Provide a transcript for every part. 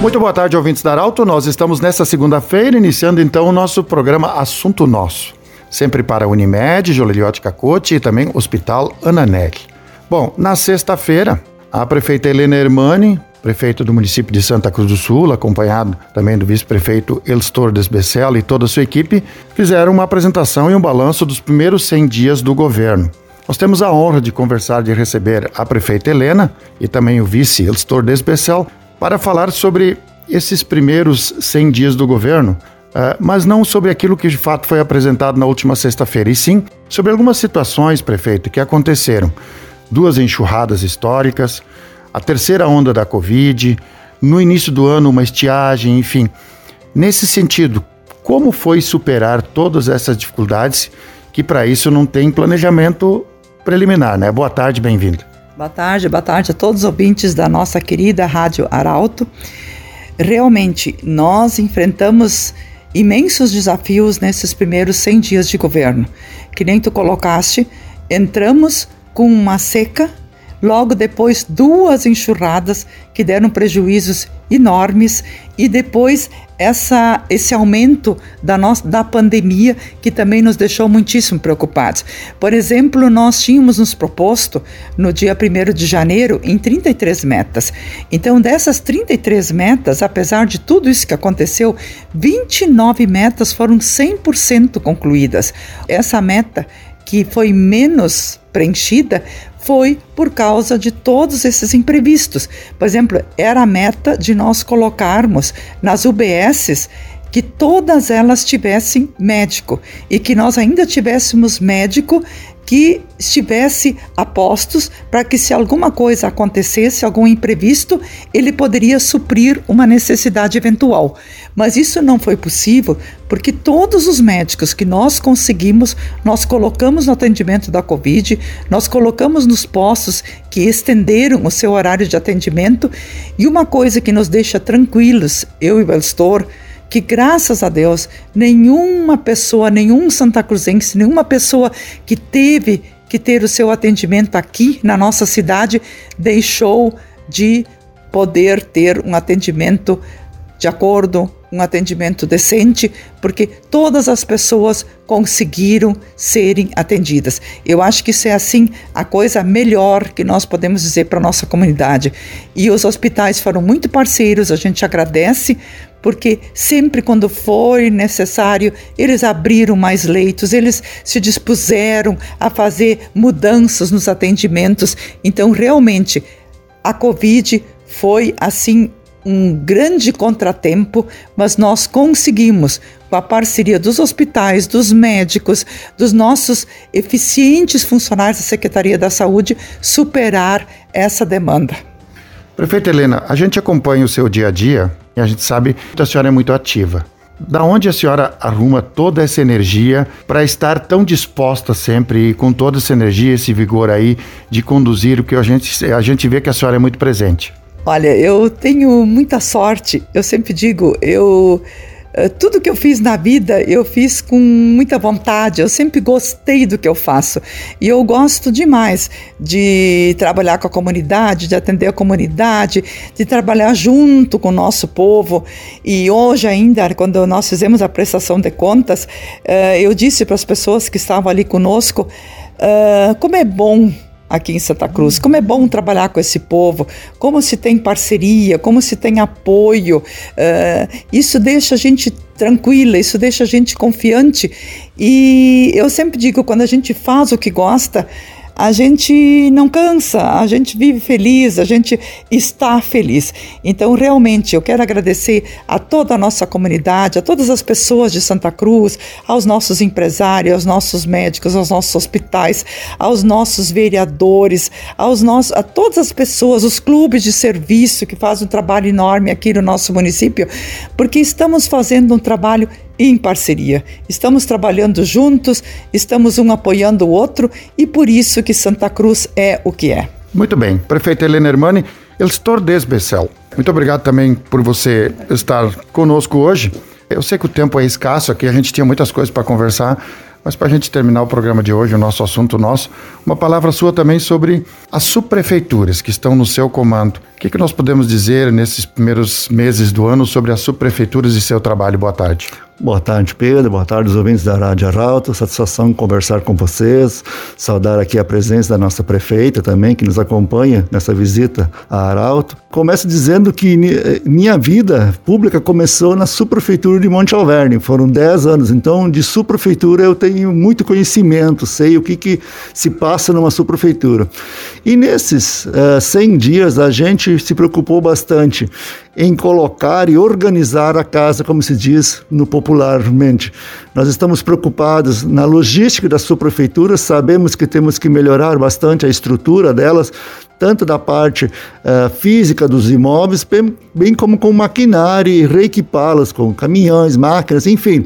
Muito boa tarde, ouvintes da Arauto. Nós estamos nessa segunda-feira iniciando então o nosso programa Assunto Nosso. Sempre para Unimed, Joliliote Cacote e também Hospital Ananelli. Bom, na sexta-feira, a prefeita Helena Hermani, prefeito do município de Santa Cruz do Sul, acompanhado também do vice-prefeito Elstor Desbecel e toda a sua equipe, fizeram uma apresentação e um balanço dos primeiros 100 dias do governo. Nós temos a honra de conversar, de receber a prefeita Helena e também o vice Elstor Desbecel para falar sobre esses primeiros 100 dias do governo, uh, mas não sobre aquilo que de fato foi apresentado na última sexta-feira, e sim sobre algumas situações, prefeito, que aconteceram. Duas enxurradas históricas, a terceira onda da Covid, no início do ano uma estiagem, enfim. Nesse sentido, como foi superar todas essas dificuldades que para isso não tem planejamento preliminar, né? Boa tarde, bem-vindo. Boa tarde, boa tarde a todos os ouvintes da nossa querida Rádio Arauto. Realmente, nós enfrentamos imensos desafios nesses primeiros 100 dias de governo. Que nem tu colocaste, entramos com uma seca, logo depois duas enxurradas que deram prejuízos enormes e depois essa, esse aumento da, nossa, da pandemia que também nos deixou muitíssimo preocupados. Por exemplo, nós tínhamos nos proposto no dia 1 de janeiro em 33 metas. Então, dessas 33 metas, apesar de tudo isso que aconteceu, 29 metas foram 100% concluídas. Essa meta que foi menos preenchida foi por causa de todos esses imprevistos. Por exemplo, era a meta de nós colocarmos nas UBSs que todas elas tivessem médico e que nós ainda tivéssemos médico que estivesse a postos para que, se alguma coisa acontecesse, algum imprevisto, ele poderia suprir uma necessidade eventual. Mas isso não foi possível porque todos os médicos que nós conseguimos, nós colocamos no atendimento da Covid, nós colocamos nos postos que estenderam o seu horário de atendimento. E uma coisa que nos deixa tranquilos, eu e o Elstor, que graças a Deus nenhuma pessoa, nenhum Santa Cruzense, nenhuma pessoa que teve que ter o seu atendimento aqui na nossa cidade deixou de poder ter um atendimento de acordo, um atendimento decente, porque todas as pessoas conseguiram serem atendidas. Eu acho que isso é assim a coisa melhor que nós podemos dizer para nossa comunidade. E os hospitais foram muito parceiros, a gente agradece porque sempre quando foi necessário, eles abriram mais leitos, eles se dispuseram a fazer mudanças nos atendimentos. Então, realmente, a Covid foi assim um grande contratempo, mas nós conseguimos, com a parceria dos hospitais, dos médicos, dos nossos eficientes funcionários da Secretaria da Saúde, superar essa demanda. Prefeita Helena, a gente acompanha o seu dia a dia e a gente sabe que a senhora é muito ativa. Da onde a senhora arruma toda essa energia para estar tão disposta sempre e com toda essa energia, esse vigor aí de conduzir o que a gente, a gente vê que a senhora é muito presente? Olha, eu tenho muita sorte. Eu sempre digo, eu eh, tudo que eu fiz na vida eu fiz com muita vontade, eu sempre gostei do que eu faço e eu gosto demais de trabalhar com a comunidade, de atender a comunidade, de trabalhar junto com o nosso povo. E hoje, ainda, quando nós fizemos a prestação de contas, eh, eu disse para as pessoas que estavam ali conosco eh, como é bom aqui em Santa Cruz. Como é bom trabalhar com esse povo, como se tem parceria, como se tem apoio. Uh, isso deixa a gente tranquila, isso deixa a gente confiante. E eu sempre digo: quando a gente faz o que gosta, a gente não cansa, a gente vive feliz, a gente está feliz. Então, realmente, eu quero agradecer a toda a nossa comunidade, a todas as pessoas de Santa Cruz, aos nossos empresários, aos nossos médicos, aos nossos hospitais, aos nossos vereadores, aos nossos, a todas as pessoas, os clubes de serviço que fazem um trabalho enorme aqui no nosso município, porque estamos fazendo um trabalho em parceria. Estamos trabalhando juntos, estamos um apoiando o outro e por isso que Santa Cruz é o que é. Muito bem. Prefeita Helena Hermani, Elstor Desbecel, muito obrigado também por você estar conosco hoje. Eu sei que o tempo é escasso aqui, a gente tinha muitas coisas para conversar, Mas para a gente terminar o programa de hoje, o nosso assunto nosso, uma palavra sua também sobre as subprefeituras que estão no seu comando. O que, que nós podemos dizer nesses primeiros meses do ano sobre as subprefeituras e seu trabalho? Boa tarde. Boa tarde, Pedro. Boa tarde, os ouvintes da Rádio Arauto. Satisfação conversar com vocês. Saudar aqui a presença da nossa prefeita também, que nos acompanha nessa visita a Arauto. Começo dizendo que eh, minha vida pública começou na subprefeitura de Monte Alverne. Foram 10 anos. Então, de subprefeitura eu tenho muito conhecimento, sei o que, que se passa numa subprefeitura. E nesses uh, eh, 100 dias, a gente se preocupou bastante em colocar e organizar a casa, como se diz no popularmente. Nós estamos preocupados na logística das subprefeituras, sabemos que temos que melhorar bastante a estrutura delas, tanto da parte uh, física dos imóveis, bem, como com maquinário reequipá-las com caminhões, máquinas, enfim.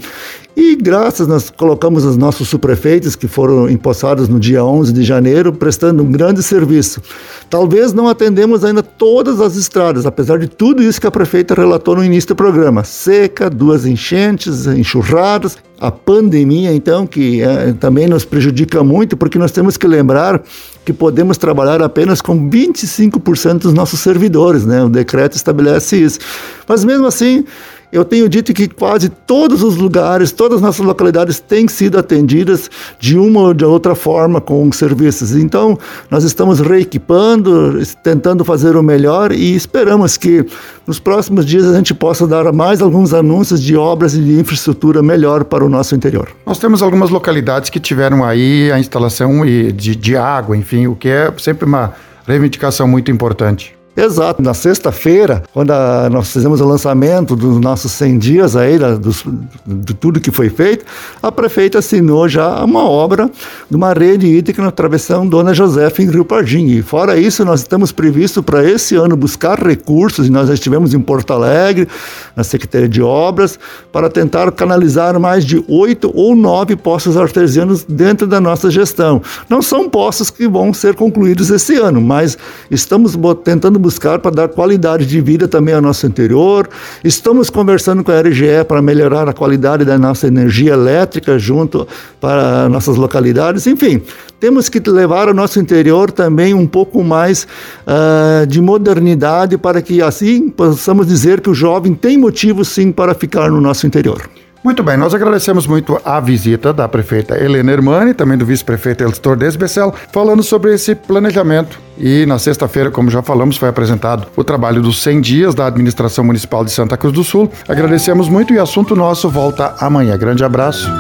E graças, nós colocamos os nossos subprefeitos, que foram empossados no dia 11 de janeiro, prestando um grande serviço. Talvez não atendemos ainda todas as estradas, apesar de tudo isso que a prefeita relatou no início do programa. Seca, duas enchentes, enxurradas, a pandemia, então, que é, também nos prejudica muito, porque nós temos que lembrar que podemos trabalhar apenas com 25% dos nossos servidores, né? O decreto estabelece isso. Mas mesmo assim, eu tenho dito que quase todos os lugares, todas as nossas localidades têm sido atendidas de uma ou de outra forma com serviços. Então, nós estamos reequipando, tentando fazer o melhor e esperamos que nos próximos dias a gente possa dar mais alguns anúncios de obras e de infraestrutura melhor para o nosso interior. Nós temos algumas localidades que tiveram aí a instalação de, de água, enfim, o que é sempre uma reivindicação muito importante. Exato. Na sexta-feira, quando a, nós fizemos o lançamento dos nossos 100 dias aí, da, dos, de tudo que foi feito, a prefeita assinou já uma obra de uma rede hídrica na travessão Dona Josefa em Rio Pardim. E fora isso, nós estamos previsto para esse ano buscar recursos, e nós já estivemos em Porto Alegre, na Secretaria de Obras, para tentar canalizar mais de oito ou nove poços artesianos dentro da nossa gestão. Não são poços que vão ser concluídos esse ano, mas estamos tentando buscar para dar qualidade de vida também ao nosso interior. Estamos conversando com a RGE para melhorar a qualidade da nossa energia elétrica junto para nossas localidades. Enfim, temos que levar ao nosso interior também um pouco mais uh, de modernidade para que assim possamos dizer que o jovem tem motivo sim para ficar no nosso interior. Muito bem, nós agradecemos muito a visita da prefeita Helena Hermani, também do vice-prefeito Elstor Desbecel, falando sobre esse planejamento. E na sexta-feira, como já falamos, foi apresentado o trabalho dos 100 dias da administração municipal de Santa Cruz do Sul. Agradecemos muito e assunto nosso volta amanhã. Grande abraço.